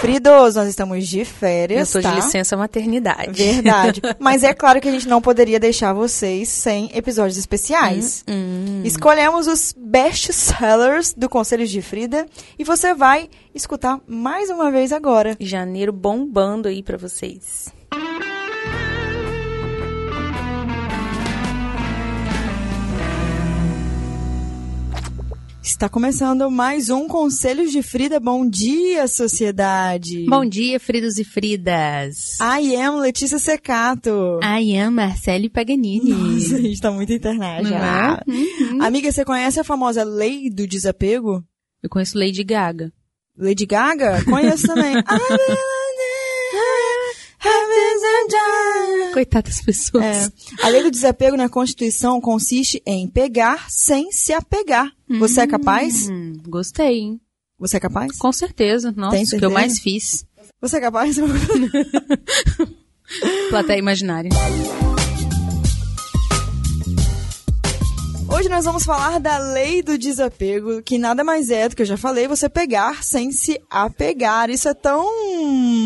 Fridos, nós estamos de férias, Eu tô tá? de licença maternidade. Verdade. Mas é claro que a gente não poderia deixar vocês sem episódios especiais. Hum. Escolhemos os best sellers do Conselhos de Frida e você vai escutar mais uma vez agora. Janeiro bombando aí pra vocês. Está começando mais um Conselhos de Frida. Bom dia, sociedade. Bom dia, Fridos e Fridas. I am Letícia Secato. I am Marcele Paganini. Nossa, a gente tá muito internet. Já. é? Uhum. Amiga, você conhece a famosa lei do desapego? Eu conheço Lady Gaga. Lady Gaga? Conheço também. Coitadas pessoas. É. A lei do desapego na Constituição consiste em pegar sem se apegar. Você é capaz? Hum, gostei, hein? Você é capaz? Com certeza. Nossa, Tem o que eu certeza? mais fiz. Você é capaz? Plateia imaginária. Hoje nós vamos falar da lei do desapego, que nada mais é do que eu já falei, você pegar sem se apegar. Isso é tão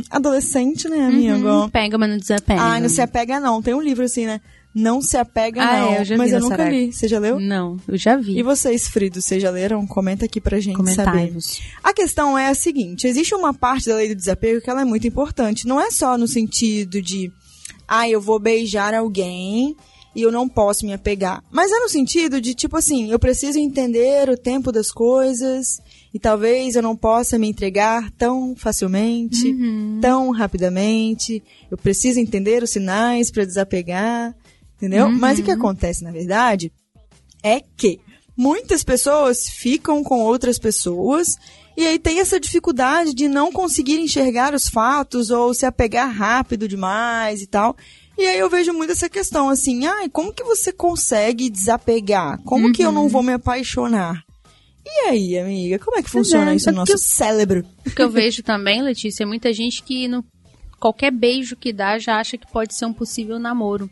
adolescente, né, amigo? Hum, pega, mas não desapega. Ai, não se apega não. Tem um livro assim, né? Não se apega Ah, não. é, eu já Mas eu nunca li. Você já leu? Não, eu já vi. E vocês, Fridos, vocês já leram? Comenta aqui pra gente saber. A questão é a seguinte: existe uma parte da lei do desapego que ela é muito importante. Não é só no sentido de, ah, eu vou beijar alguém e eu não posso me apegar. Mas é no sentido de, tipo assim, eu preciso entender o tempo das coisas e talvez eu não possa me entregar tão facilmente, Uhum. tão rapidamente. Eu preciso entender os sinais para desapegar, entendeu? Mas o que acontece, na verdade, é que muitas pessoas ficam com outras pessoas e aí tem essa dificuldade de não conseguir enxergar os fatos ou se apegar rápido demais e tal. E aí eu vejo muito essa questão assim, ai, como que você consegue desapegar? Como que eu não vou me apaixonar? E aí, amiga, como é que funciona é, isso no porque nosso cérebro? O que eu vejo também, Letícia, é muita gente que no, qualquer beijo que dá já acha que pode ser um possível namoro.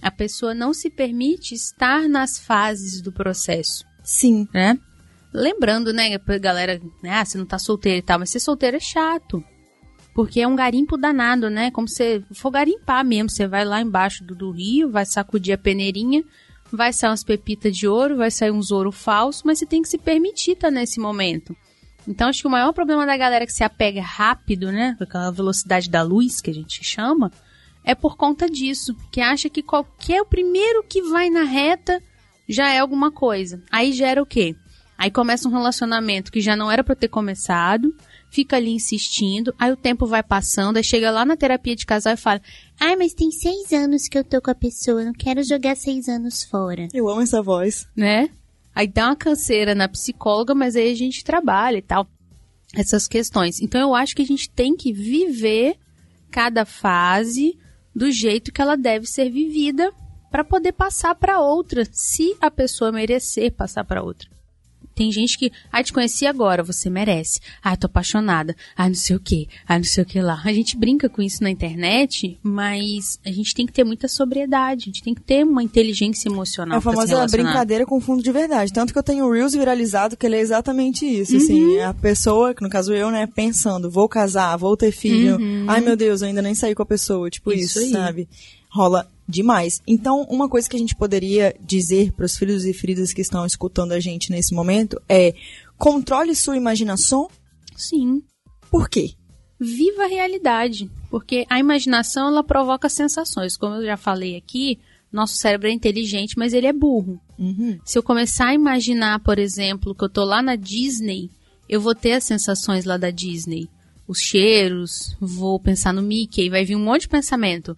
A pessoa não se permite estar nas fases do processo, Sim. né? Lembrando, né, galera, né, ah, você não tá solteira e tal, mas ser solteiro é chato. Porque é um garimpo danado, né? Como se for garimpar mesmo. Você vai lá embaixo do, do rio, vai sacudir a peneirinha, vai sair umas pepitas de ouro, vai sair uns ouro falso, mas você tem que se permitir estar nesse momento. Então, acho que o maior problema da galera que se apega rápido, né? Com aquela velocidade da luz que a gente chama, é por conta disso. Que acha que qualquer o primeiro que vai na reta já é alguma coisa. Aí gera o quê? Aí começa um relacionamento que já não era pra ter começado, fica ali insistindo, aí o tempo vai passando, aí chega lá na terapia de casal e fala: Ai, mas tem seis anos que eu tô com a pessoa, não quero jogar seis anos fora. Eu amo essa voz. né? Aí dá uma canseira na psicóloga, mas aí a gente trabalha e tal. Essas questões. Então eu acho que a gente tem que viver cada fase do jeito que ela deve ser vivida para poder passar para outra, se a pessoa merecer passar para outra. Tem gente que, ai, te conheci agora, você merece. Ai, tô apaixonada. Ai, não sei o que. Ai, não sei o que lá. A gente brinca com isso na internet, mas a gente tem que ter muita sobriedade. A gente tem que ter uma inteligência É emocional a pra se famosa brincadeira com fundo de verdade. Tanto que eu tenho o Reels viralizado que ele é exatamente isso. Uhum. Assim, é a pessoa, que no caso eu, né, pensando, vou casar, vou ter filho. Ai meu Deus, eu ainda nem saí com a pessoa. Tipo isso, Uhum. Isso sabe? Rola demais. Então, uma coisa que a gente poderia dizer para os filhos e filhas que estão escutando a gente nesse momento é controle sua imaginação. Sim. Por quê? Viva a realidade. Porque a imaginação, ela provoca sensações. Como eu já falei aqui, nosso cérebro é inteligente, mas ele é burro. Uhum. Se eu começar a imaginar, por exemplo, que eu tô lá na Disney, eu vou ter as sensações lá da Disney. Os cheiros, vou pensar no Mickey, vai vir um monte de pensamento.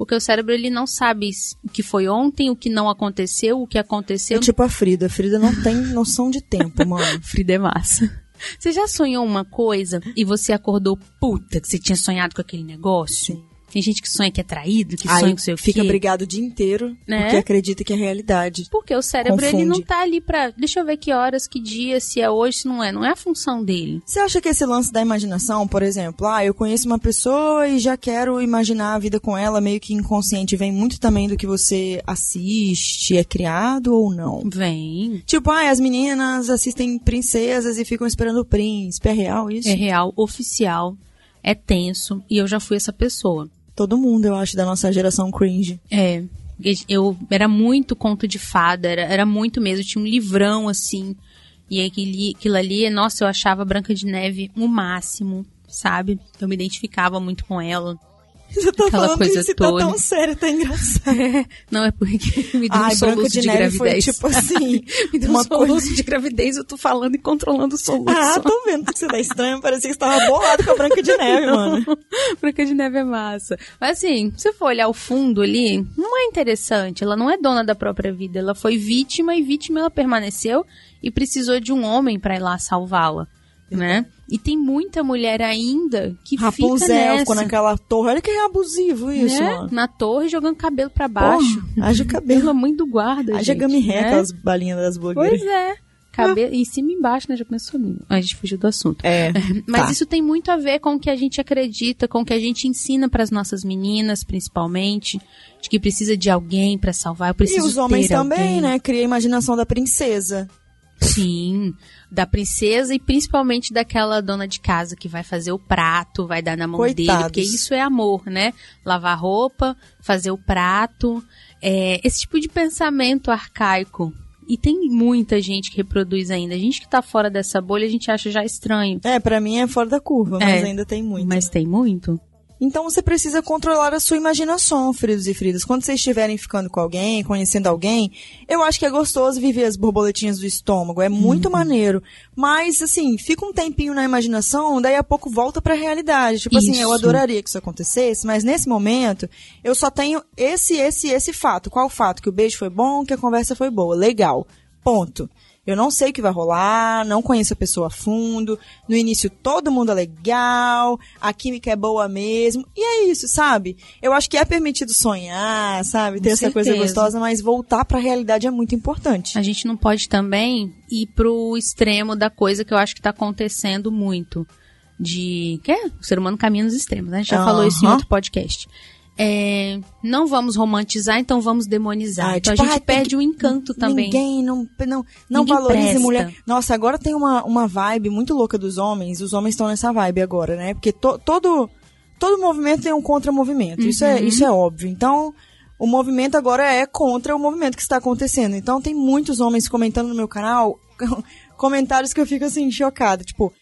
Porque o cérebro, ele não sabe o que foi ontem, o que não aconteceu, o que É aconteceu. tipo a Frida. A Frida não tem noção de tempo, mano. Frida é massa. Você já sonhou uma coisa e você acordou puta que você tinha sonhado com aquele negócio? Tem gente que sonha que é traído, que sonha Aí com sei o fica brigado o dia inteiro Né? porque acredita que é realidade. Porque o cérebro ele Confunde. não tá ali pra. Deixa eu ver que horas, que dia, se é hoje, se não é. Não é a função dele. Você acha que esse lance da imaginação, por exemplo, ah, eu conheço uma pessoa e já quero imaginar a vida com ela, meio que inconsciente, vem muito também do que você assiste, é criado ou não? Vem. Tipo, ah, as meninas assistem princesas e ficam esperando o príncipe. É real isso? É real, oficial. é tenso e eu já fui essa pessoa. Todo mundo, eu acho, da nossa geração cringe. É, eu era muito conto de fada, era, era muito mesmo, tinha um livrão assim. E aquilo, aquilo ali, nossa, eu achava Branca de Neve o máximo, sabe? Eu me identificava muito com ela. Você tá Aquela falando coisa isso toda. tá tão sério, tá engraçado. não, é porque me deu Ai, um soluço de, de gravidez. Foi, tipo assim, me deu uma um soluço coisa... de gravidez, eu tô falando e controlando o soluço. Ah, tô vendo que você tá estranho, parecia que você tava bolado com a Branca de Neve, não, mano. Branca de Neve é massa. Mas assim, se você for olhar o fundo ali, não é interessante, ela não é dona da própria vida, ela foi vítima e vítima ela permaneceu e precisou de um homem para ir lá salvá-la né? E tem muita mulher ainda que Rapunzel fica nessa. ficou naquela torre. Olha que é abusivo isso, né? Na torre, jogando cabelo para baixo. Porra, haja cabelo. Pelo mãe do guarda, Haja gami ré, né? aquelas balinhas das blogueiras. Pois é. Cabelo, ah. em cima e embaixo, né? Já pensou nisso. A gente fugiu do assunto. É. Mas tá. isso tem muito a ver com o que a gente acredita, com o que a gente ensina para as nossas meninas, principalmente, de que precisa de alguém para salvar. Eu preciso e os homens também, alguém. né? Cria a imaginação da princesa. Sim, da princesa e principalmente daquela dona de casa que vai fazer o prato, vai dar na mão Coitados. dele, porque isso é amor, né? Lavar roupa, fazer o prato, é, esse tipo de pensamento arcaico. E tem muita gente que reproduz ainda. A gente que tá fora dessa bolha, a gente acha já estranho. É, para mim é fora da curva, mas é, ainda tem muito. Mas tem muito. Então você precisa controlar a sua imaginação, fridos e fridas. Quando vocês estiverem ficando com alguém, conhecendo alguém, eu acho que é gostoso viver as borboletinhas do estômago, é muito uhum. maneiro. Mas assim, fica um tempinho na imaginação, daí a pouco volta para a realidade. Tipo isso. assim, eu adoraria que isso acontecesse, mas nesse momento eu só tenho esse, esse, esse fato. Qual o fato? Que o beijo foi bom, que a conversa foi boa, legal. Ponto. Eu não sei o que vai rolar, não conheço a pessoa a fundo. No início todo mundo é legal, a química é boa mesmo. E é isso, sabe? Eu acho que é permitido sonhar, sabe? Ter Com essa certeza. coisa gostosa, mas voltar para a realidade é muito importante. A gente não pode também ir pro extremo da coisa que eu acho que tá acontecendo muito. De. Que é? O ser humano caminha nos extremos, né? A gente já uhum. falou isso em outro podcast é, não vamos romantizar, então vamos demonizar. Ah, então tipo, a gente ah, perde o encanto também. Ninguém não, não, não valoriza mulher. Nossa, agora tem uma, uma vibe muito louca dos homens. Os homens estão nessa vibe agora, né? Porque to, todo, todo movimento tem um contra-movimento. Uhum. Isso, é, isso é óbvio. Então, o movimento agora é contra o movimento que está acontecendo. Então, tem muitos homens comentando no meu canal comentários que eu fico assim, chocada. Tipo,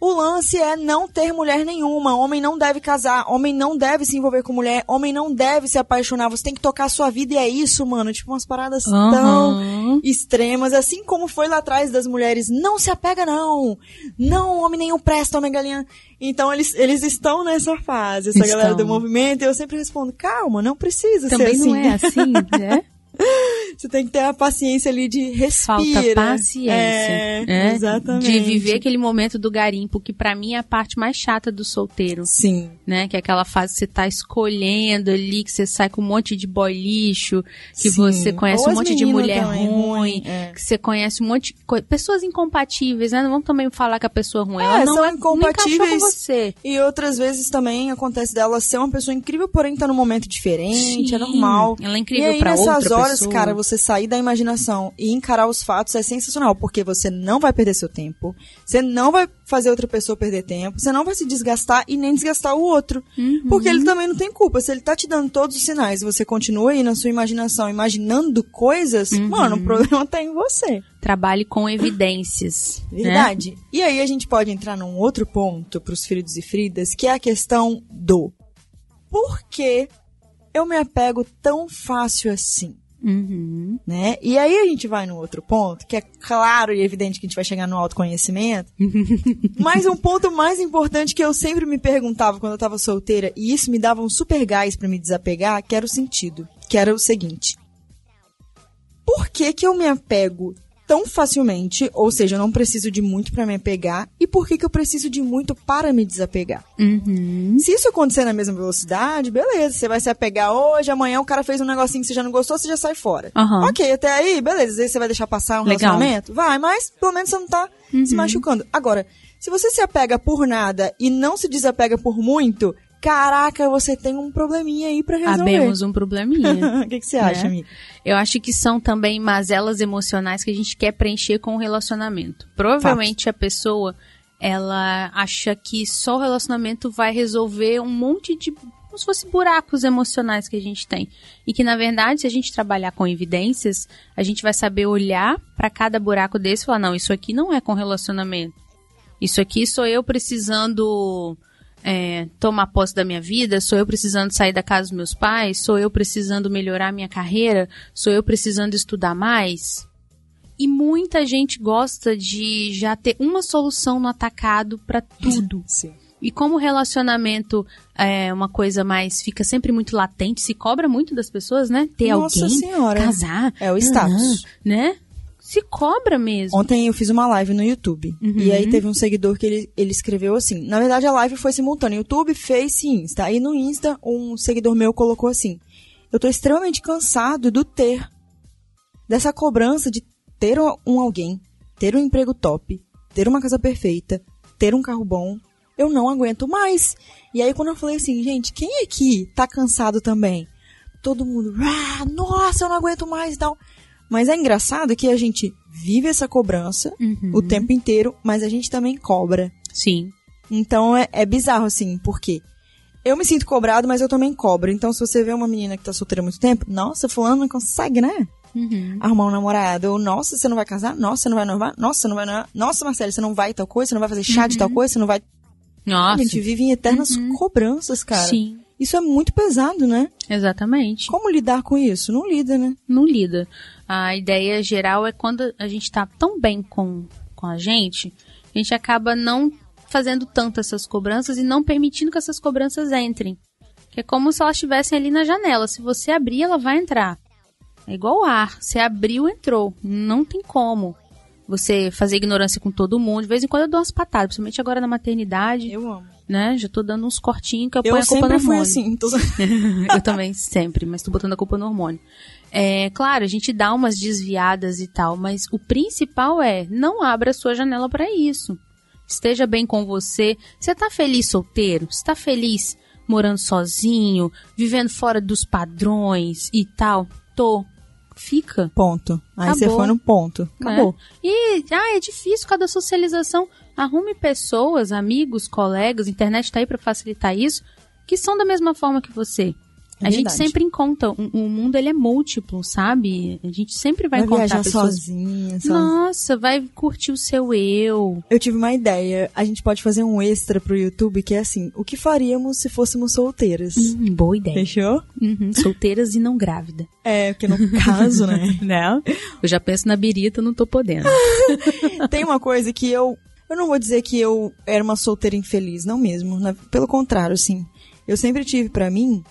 o lance é não ter mulher nenhuma. Homem não deve casar, homem não deve se envolver com mulher, homem não deve se apaixonar. Você tem que tocar a sua vida e é isso, mano. Tipo, umas paradas uhum. tão extremas. Assim como foi lá atrás das mulheres. Não se apega, não. Não, homem nenhum presta, homem galinha. Então eles, eles estão nessa fase, essa estão. galera do movimento. E eu sempre respondo, calma, não precisa Também ser assim. Também não é assim, né? Você tem que ter a paciência ali de respirar. Falta paciência. É, né? Exatamente. De viver aquele momento do garimpo, que para mim é a parte mais chata do solteiro. Sim. Né? Que é aquela fase que você tá escolhendo ali, que você sai com um monte de boy lixo, que Sim. você conhece Ou um monte de mulher ruim, ruim é. que você conhece um monte de pessoas incompatíveis, né? Não vamos também falar que a pessoa é ruim. É, ela não são é incompatíveis. com você. E outras vezes também acontece dela ser uma pessoa incrível, porém tá num momento diferente, é Sim. é normal. Ela é incrível e aí, pra nessas outra horas, pessoa. cara, você sair da imaginação e encarar os fatos é sensacional, porque você não vai perder seu tempo, você não vai fazer outra pessoa perder tempo, você não vai se desgastar e nem desgastar o outro. Uhum. Porque ele também não tem culpa. Se ele tá te dando todos os sinais e você continua aí na sua imaginação imaginando coisas, uhum. mano, o problema tá em você. Trabalhe com evidências. Né? Verdade. Né? E aí a gente pode entrar num outro ponto pros fridos e fridas, que é a questão do por que eu me apego tão fácil assim? Uhum. Né? E aí a gente vai no outro ponto, que é claro e evidente que a gente vai chegar no autoconhecimento. mas um ponto mais importante que eu sempre me perguntava quando eu tava solteira, e isso me dava um super gás para me desapegar, que era o sentido. Que era o seguinte. Por que que eu me apego tão facilmente, ou seja, eu não preciso de muito para me apegar, e por que, que eu preciso de muito para me desapegar? Uhum. Se isso acontecer na mesma velocidade, beleza, você vai se apegar hoje, amanhã o cara fez um negocinho que você já não gostou, você já sai fora. Uhum. Ok, até aí, beleza, aí você vai deixar passar um Legal. relacionamento? Vai, mas pelo menos você não tá uhum. se machucando. Agora, se você se apega por nada e não se desapega por muito, caraca, você tem um probleminha aí pra resolver. Sabemos um probleminha. O que, que, você acha, né? amiga? Eu acho que são também mazelas emocionais que a gente quer preencher com o relacionamento. Provavelmente Fato. a pessoa ela acha que só o relacionamento vai resolver um monte de como se fosse buracos emocionais que a gente tem. E que, na verdade, se a gente trabalhar com evidências, a gente vai saber olhar para cada buraco desse e falar: não, isso aqui não é com relacionamento. Isso aqui sou eu precisando é, tomar posse da minha vida, sou eu precisando sair da casa dos meus pais, sou eu precisando melhorar minha carreira, sou eu precisando estudar mais. E muita gente gosta de já ter uma solução no atacado para tudo. Sim. E como o relacionamento é uma coisa mais. fica sempre muito latente, se cobra muito das pessoas, né? Ter Nossa alguém, Senhora. casar. É o status. né? Se cobra mesmo. Ontem eu fiz uma live no YouTube. Uhum. E aí teve um seguidor que ele, ele escreveu assim. Na verdade, a live foi simultânea. YouTube, Face e Insta. Aí no Insta, um seguidor meu colocou assim. Eu tô extremamente cansado do ter. Dessa cobrança de ter um alguém, ter um emprego top, ter uma casa perfeita, ter um carro bom. Eu não aguento mais. E aí quando eu falei assim, gente, quem aqui tá cansado também? Todo mundo, ah, nossa, eu não aguento mais e tal. Mas é engraçado que a gente vive essa cobrança Uhum. o tempo inteiro, mas a gente também cobra. Sim. Então é, é bizarro, assim, porque eu me sinto cobrado, mas eu também cobro. Então, se você vê uma menina que tá solteira há muito tempo, nossa, fulano não consegue, né? Uhum. Arrumar um namorado. Ou, nossa, você não vai casar? Nossa, você não vai noivar? Nossa, você não vai noivar? Nossa, Marcelo, você não vai tal coisa? Você não vai fazer chá de tal coisa? Você não vai... Nossa. A gente vive em eternas cobranças, cara. Sim, Isso é muito pesado, né? exatamente. Como lidar com isso? Não lida, né? não lida. A ideia geral é quando a gente tá tão bem com, com a gente, a gente acaba não fazendo tanto essas cobranças e não permitindo que essas cobranças entrem. Que é como se elas estivessem ali na janela. Se você abrir, ela vai entrar. É igual o ar. Você abriu, entrou. Não tem como. Você fazer ignorância com todo mundo. De vez em quando eu dou umas patadas, principalmente agora na maternidade, Eu amo. né? Já tô dando uns cortinhos que eu, Eu ponho a culpa sempre no fui hormônio. assim. Tô... eu também, sempre, mas tô botando a culpa no hormônio. É, claro, a gente dá umas desviadas e tal, mas o principal é não abra a sua janela para isso. Esteja bem com você. Você tá feliz solteiro? Você tá feliz morando sozinho, vivendo fora dos padrões e tal? Tô. Fica. Ponto. Aí você Acabou. foi no ponto. Acabou. Né? E ah, é difícil cada socialização. Arrume pessoas, amigos, colegas, a internet tá aí para facilitar isso, que são da mesma forma que você. É a gente sempre encontra, o, o mundo ele é múltiplo, sabe? A gente sempre vai, Vai encontrar viajar pessoas. sozinha. só- Nossa, vai curtir o seu eu. Eu tive uma ideia. A gente pode fazer um extra pro YouTube que é assim: o que faríamos se fôssemos solteiras? Hum, boa ideia. Fechou? Uhum, solteiras e não grávida. É, porque no caso, né? Não? Eu já penso na birita, não tô podendo. Tem uma coisa que eu. Eu não vou dizer que eu era uma solteira infeliz, não mesmo. na- pelo contrário, assim. Eu sempre tive pra mim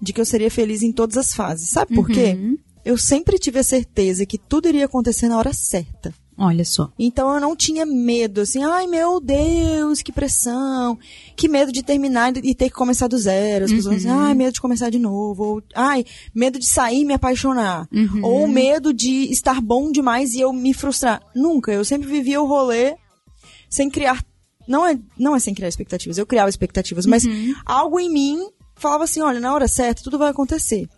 de que eu seria feliz em todas as fases. Sabe por quê? Uhum. Eu sempre tive a certeza que tudo iria acontecer na hora certa. Olha só. Então eu não tinha medo, assim, ai meu Deus, que pressão, que medo de terminar e ter que começar do zero. As pessoas dizem, ai, medo de começar de novo, ou ai, medo de sair e me apaixonar, ou medo de estar bom demais e eu me frustrar. Nunca, eu sempre vivia o rolê sem criar. Não é, não é sem criar expectativas, eu criava expectativas, mas algo em mim falava assim: olha, na hora certa tudo vai acontecer.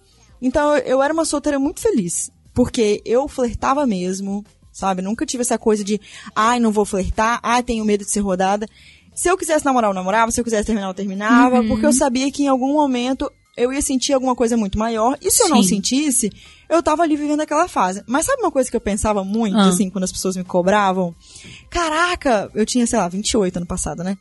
Então eu, era uma solteira muito feliz, porque eu flertava mesmo, sabe? Nunca tive essa coisa de, ai, não vou flertar, ai, tenho medo de ser rodada. Se eu quisesse namorar, eu namorava, se eu quisesse terminar, eu terminava, porque eu sabia que em algum momento eu ia sentir alguma coisa muito maior, e se eu não Sim. sentisse, eu tava ali vivendo aquela fase. Mas sabe uma coisa que eu pensava muito, Ah. assim, quando as pessoas me cobravam? Caraca, eu tinha, sei lá, 28 ano passado, né?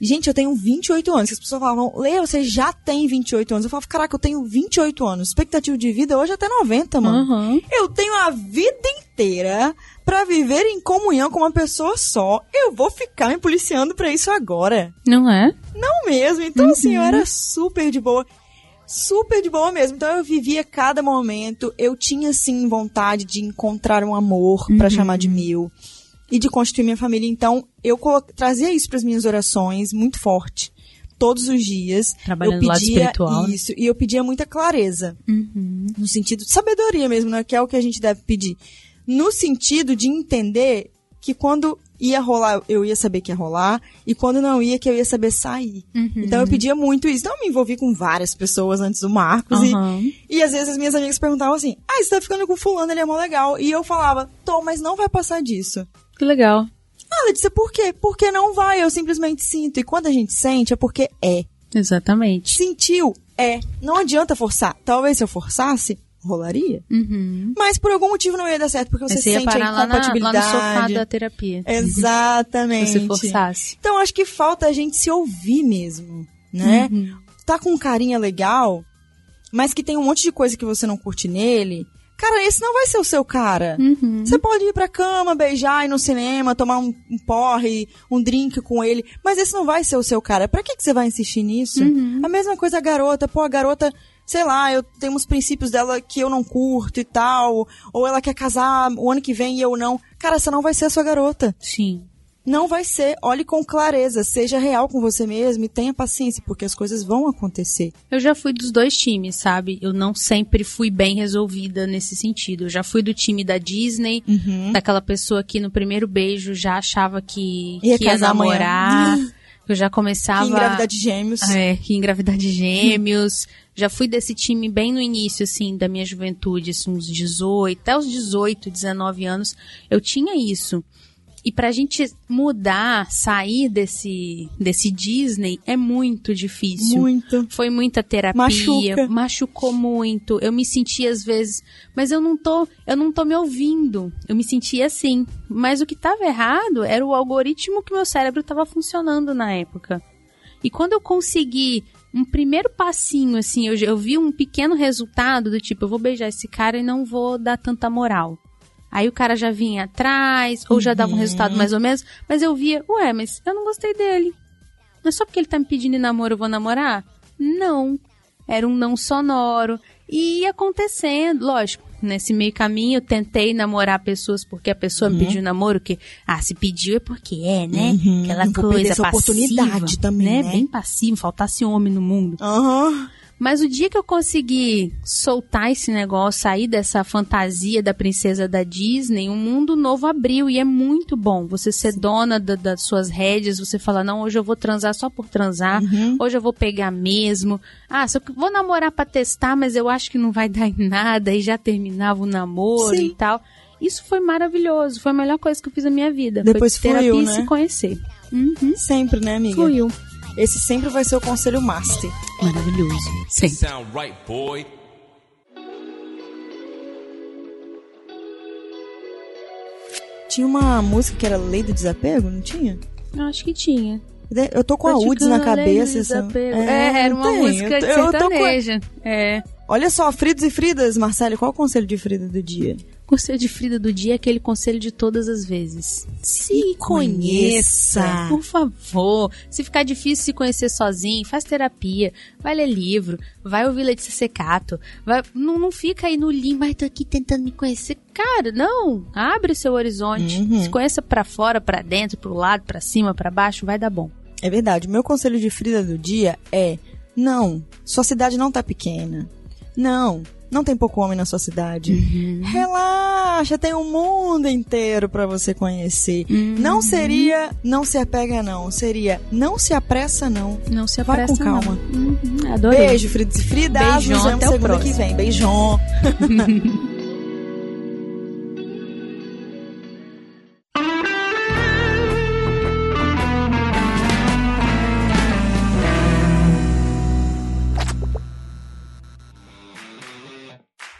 Gente, eu tenho 28 anos. que As pessoas falavam, Leo, você já tem 28 anos. Eu falava, caraca, eu tenho 28 anos. Expectativa de vida hoje é até 90, mano. Uhum. Eu tenho a vida inteira pra viver em comunhão com uma pessoa só. Eu vou ficar me policiando pra isso agora. Não é? Não mesmo. Então, assim, eu era super de boa. Super de boa mesmo. Então, eu vivia cada momento. Eu tinha, sim, vontade de encontrar um amor pra chamar de meu. E de constituir minha família. Então, eu trazia isso pras minhas orações muito forte. Todos os dias. Trabalhando eu pedia espiritual, né? Isso. E eu pedia muita clareza no sentido de sabedoria mesmo, né? Que é o que a gente deve pedir. No sentido de entender que quando ia rolar, eu ia saber que ia rolar, e quando não ia, que eu ia saber sair. Então eu pedia muito isso. Então eu me envolvi com várias pessoas antes do Marcos, e- Aham. e, às vezes as minhas amigas perguntavam assim: ah, você tá ficando com fulano, ele é mó legal. E eu falava, tô, mas não vai passar disso. Que legal. Ah, Letícia, por quê? Porque não vai, eu simplesmente sinto. E quando a gente sente, é porque é. Exatamente. Sentiu, é. Não adianta forçar. Talvez se eu forçasse, rolaria. Uhum. Mas por algum motivo não ia dar certo, porque você você sente a parar lá, na, lá no incompatibilidade. sofá da terapia. Exatamente. Se você forçasse. Então acho que falta a gente se ouvir mesmo, né? Uhum. Tá com um carinha legal, mas que tem um monte de coisa que você não curte nele. Cara, esse não vai ser o seu cara. Uhum. Você pode ir pra cama, beijar, ir no cinema, tomar um, um porre, um drink com ele, mas esse não vai ser o seu cara. Pra que, que você vai insistir nisso? Uhum. A mesma coisa a garota. Pô, a garota, sei lá, eu tenho uns princípios dela que eu não curto e tal, ou ela quer casar o ano que vem e eu não. Cara, essa não vai ser a sua garota. Sim. Não vai ser. Olhe com clareza, seja real com você mesmo e tenha paciência, porque as coisas vão acontecer. Eu já fui dos dois times, sabe? Eu não sempre fui bem resolvida nesse sentido. Eu já fui do time da Disney, daquela pessoa que no primeiro beijo já achava que Ia que ia casar amanhã. namorar. Eu já começava. Que engravidar de gêmeos. É, que engravidar de gêmeos. Já fui desse time bem no início, assim, da minha juventude, assim, uns 18, até os 18, 19 anos, eu tinha isso. E pra gente mudar, sair desse, desse Disney é muito difícil. Muito. Foi muita terapia, Machuca. machucou muito. Eu me sentia às vezes, mas eu não tô, eu não tô me ouvindo. Eu me sentia assim. Mas o que estava errado era o algoritmo que meu cérebro estava funcionando na época. E quando eu consegui um primeiro passinho, assim, eu, eu vi um pequeno resultado do tipo, eu vou beijar esse cara e não vou dar tanta moral. Aí o cara já vinha atrás, ou já dava um resultado mais ou menos, mas eu via, ué, mas eu não gostei dele. Não é só porque ele tá me pedindo namoro eu vou namorar? Não. Era um não sonoro. E ia acontecendo, lógico. Nesse meio caminho eu tentei namorar pessoas porque a pessoa me pediu namoro, que, ah, se pediu é porque é, né? Uhum. Aquela vou coisa passiva, oportunidade também, né? Bem passivo, faltasse homem no mundo. Aham. Mas o dia que eu consegui soltar esse negócio, sair dessa fantasia da princesa da Disney, um mundo novo abriu e é muito bom. Você ser dona da- das suas rédeas, você falar, não, hoje eu vou transar só por transar, Uhum. hoje eu vou pegar mesmo. Ah, só que vou namorar pra testar, mas eu acho que não vai dar em nada, e já terminava o namoro Sim. e tal. Isso foi maravilhoso, foi a melhor coisa que eu fiz na minha vida. Depois foi terapia fluiu, e né? se conhecer. Uhum. Sempre, né, amiga? Fluiu. Esse sempre vai ser o conselho master. Maravilhoso. Sempre. Sound right, boy. Tinha uma música que era Lei do Desapego, não tinha? Eu acho que tinha. Eu tô com a UDS na cabeça. essa- É, era uma tem. música Eu eu tô com- sertaneja. É. Olha só, Fridos e Fridas, Marcelo, qual é o conselho de Frida do dia? Conselho de Frida do dia é aquele conselho de todas as vezes. Se conheça. conheça, por favor. Se ficar difícil se conhecer sozinho, faz terapia, vai ler livro, vai ouvir Letícia Secato, vai, não, não fica aí no limbo, mas tô aqui tentando me conhecer. Cara, não, abre seu horizonte, Uhum. se conheça pra fora, pra dentro, pro lado, pra cima, pra baixo, vai dar bom. É verdade. Meu conselho de Frida do dia é: não, sua cidade não tá pequena. Não, não tem pouco homem na sua cidade. Relaxa, tem um mundo inteiro pra você conhecer. Não seria não se apega não, seria não se apressa não. Não se Vai apressa com calma. não. Uhum, adorei. Beijo, Nos vemos até o segunda que próximo. vem. Beijão.